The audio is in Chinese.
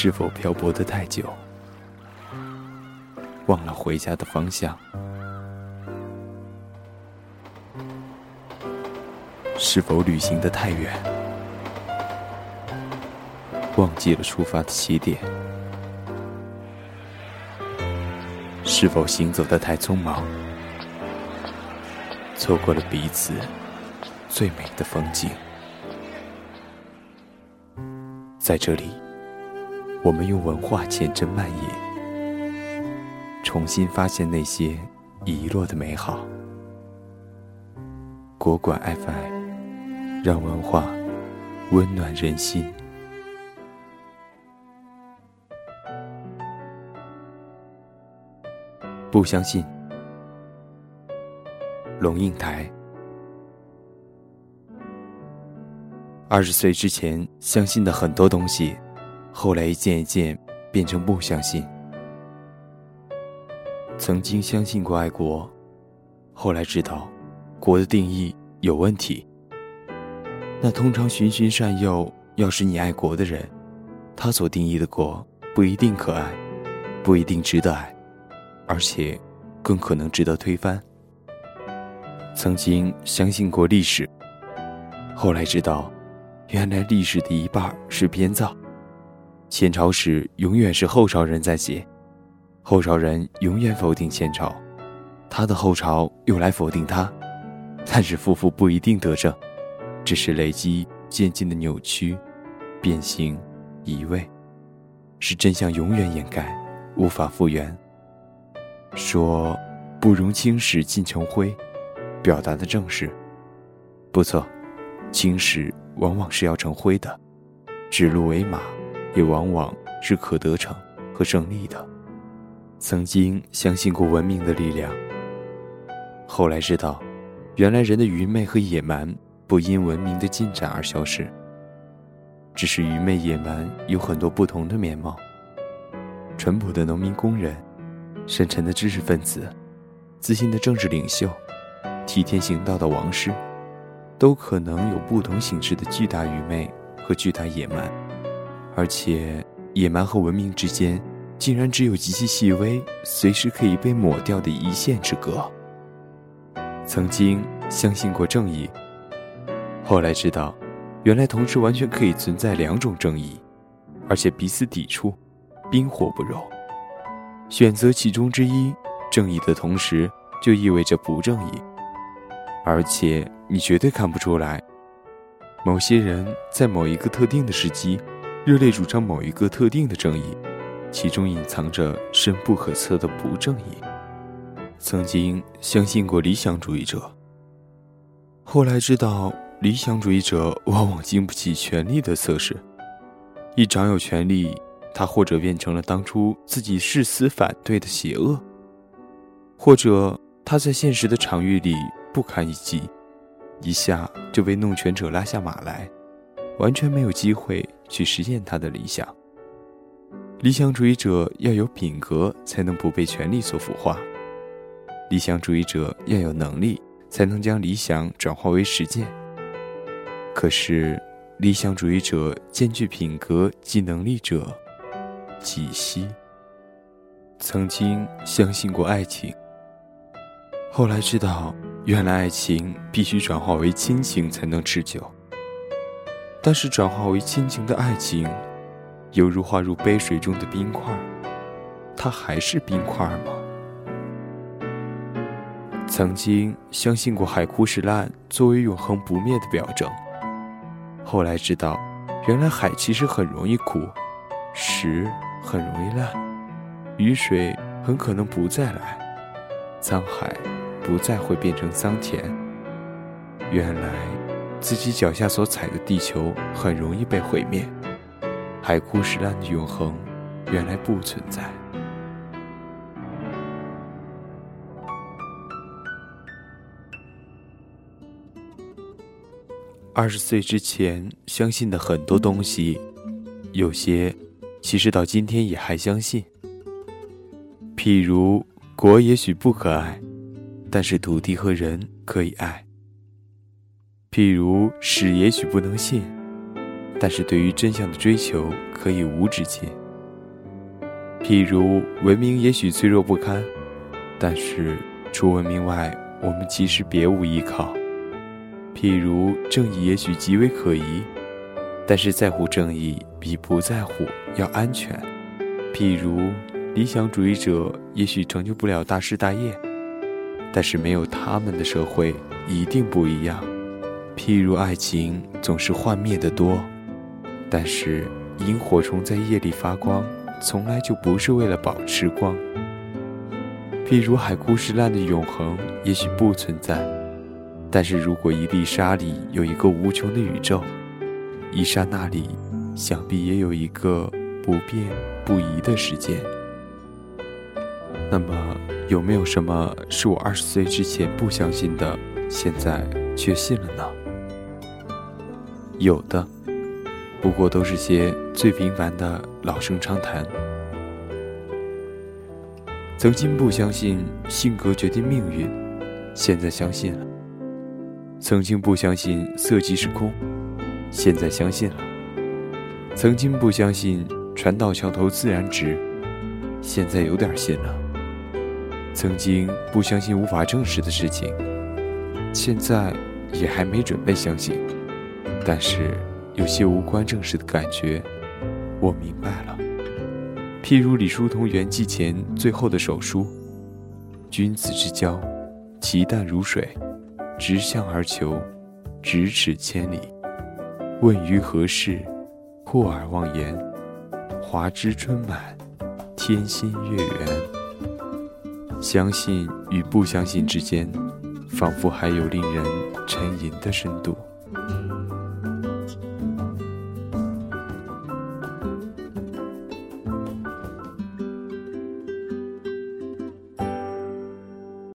是否漂泊的太久，忘了回家的方向？是否旅行的太远，忘记了出发的起点？是否行走的太匆忙，错过了彼此最美的风景？在这里，我们用文化浅斟慢饮，重新发现那些遗落的美好。国馆 FM，让文化温暖人心。不相信，龙应台。二十岁之前相信的很多东西，后来一件一件变成不相信。曾经相信过爱国，后来知道，国的定义有问题。那通常循循善诱，要是你爱国的人，他所定义的国不一定可爱，不一定值得爱，而且更可能值得推翻。曾经相信过历史，后来知道。原来历史的一半是编造，前朝史永远是后朝人在写，后朝人永远否定前朝，他的后朝又来否定他，但是夫妇不一定得正，只是累积渐进的扭曲、变形、移位，使真相永远掩盖，无法复原。说不容青史尽成灰，表达的正是，不错，青史。往往是要成灰的，指鹿为马，也往往是可得逞和胜利的。曾经相信过文明的力量，后来知道，原来人的愚昧和野蛮不因文明的进展而消失，只是愚昧野蛮有很多不同的面貌。淳朴的农民工人，深沉的知识分子，自信的政治领袖，替天行道的王师。都可能有不同形式的巨大愚昧和巨大野蛮，而且野蛮和文明之间，竟然只有极其细微、随时可以被抹掉的一线之隔。曾经相信过正义，后来知道，原来同时完全可以存在两种正义，而且彼此抵触，冰火不容。选择其中之一，正义的同时，就意味着不正义。而且你绝对看不出来，某些人在某一个特定的时机，热烈主张某一个特定的正义，其中隐藏着深不可测的不正义。曾经相信过理想主义者，后来知道理想主义者往往经不起权力的测试。一掌有权力，他或者变成了当初自己誓死反对的邪恶，或者他在现实的场域里。不堪一击，一下就被弄权者拉下马来，完全没有机会去实现他的理想。理想主义者要有品格，才能不被权力所腐化；理想主义者要有能力，才能将理想转化为实践。可是，理想主义者兼具品格及能力者几稀？曾经相信过爱情，后来知道。原来爱情必须转化为亲情才能持久，但是转化为亲情的爱情，犹如化入杯水中的冰块，它还是冰块吗？曾经相信过海枯石烂作为永恒不灭的表征，后来知道，原来海其实很容易枯，石很容易烂，雨水很可能不再来，沧海。不再会变成桑田。原来，自己脚下所踩的地球很容易被毁灭。海枯石烂的永恒，原来不存在。二十岁之前相信的很多东西，有些其实到今天也还相信。譬如，国也许不可爱。但是土地和人可以爱。譬如史也许不能信，但是对于真相的追求可以无止境。譬如文明也许脆弱不堪，但是除文明外，我们其实别无依靠。譬如正义也许极为可疑，但是在乎正义比不在乎要安全。譬如理想主义者也许成就不了大事大业，但是没有他们的社会一定不一样。譬如爱情总是幻灭的多，但是萤火虫在夜里发光，从来就不是为了保持光。譬如海枯石烂的永恒也许不存在，但是如果一粒沙里有一个无穷的宇宙，一刹那里想必也有一个不变不移的时间。那么，有没有什么是我二十岁之前不相信的，现在却信了呢？有的，不过都是些最平凡的老生常谈。曾经不相信性格决定命运，现在相信了；曾经不相信色即是空，现在相信了；曾经不相信船到桥头自然直，现在有点信了；曾经不相信无法证实的事情，现在也还没准备相信。但是，有些无关正事的感觉，我明白了。譬如李叔同圆寂前最后的手书：“君子之交，其淡如水，直向而求，咫尺千里。问于何事？过而忘言。华枝春满，天心月圆。相信与不相信之间，仿佛还有令人沉吟的深度。”